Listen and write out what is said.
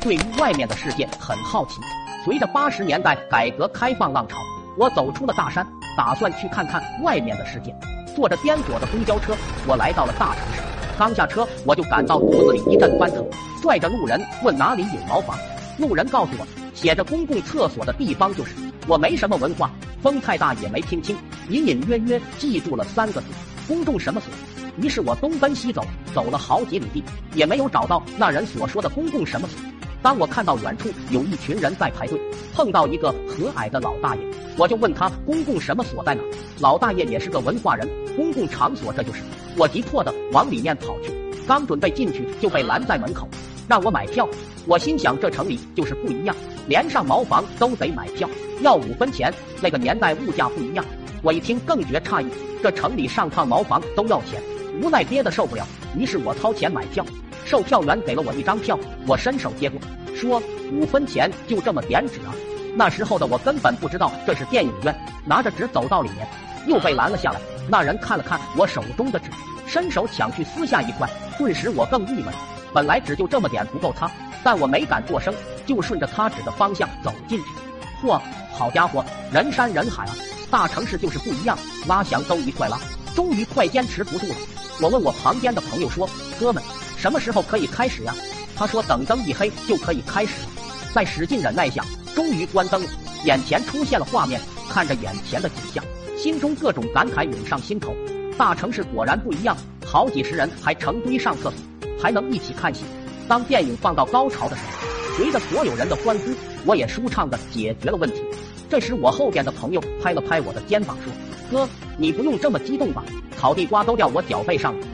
对于外面的世界很好奇。随着八十年代改革开放浪潮，我走出了大山，打算去看看外面的世界。坐着颠簸的公交车，我来到了大城市。刚下车，我就感到肚子里一阵翻腾，拽着路人问哪里有茅房。路人告诉我，写着公共厕所的地方就是。我没什么文化，风太大也没听清，隐隐约约记住了三个字：公众什么所。于是我东奔西走，走了好几里地，也没有找到那人所说的公共什么所。当我看到远处有一群人在排队，碰到一个和蔼的老大爷，我就问他公共什么所在哪。老大爷也是个文化人，公共场所这就是。我急迫的往里面跑去，刚准备进去就被拦在门口，让我买票。我心想这城里就是不一样，连上茅房都得买票，要五分钱。那个年代物价不一样，我一听更觉诧异，这城里上趟茅房都要钱，无奈憋得受不了，于是我掏钱买票。售票员给了我一张票，我伸手接过，说五分钱就这么点纸啊！那时候的我根本不知道这是电影院，拿着纸走到里面，又被拦了下来。那人看了看我手中的纸，伸手抢去撕下一块，顿时我更郁闷。本来纸就这么点不够擦，但我没敢作声，就顺着他指的方向走进去。嚯，好家伙，人山人海啊！大城市就是不一样，拉翔都一块拉。终于快坚持不住了，我问我旁边的朋友说：“哥们。”什么时候可以开始呀？他说等灯一黑就可以开始了。再使劲忍耐下，终于关灯了，眼前出现了画面，看着眼前的景象，心中各种感慨涌上心头。大城市果然不一样，好几十人还成堆上厕所，还能一起看戏。当电影放到高潮的时候，随着所有人的欢呼，我也舒畅的解决了问题。这时我后边的朋友拍了拍我的肩膀说：“哥，你不用这么激动吧？烤地瓜都掉我脚背上了。”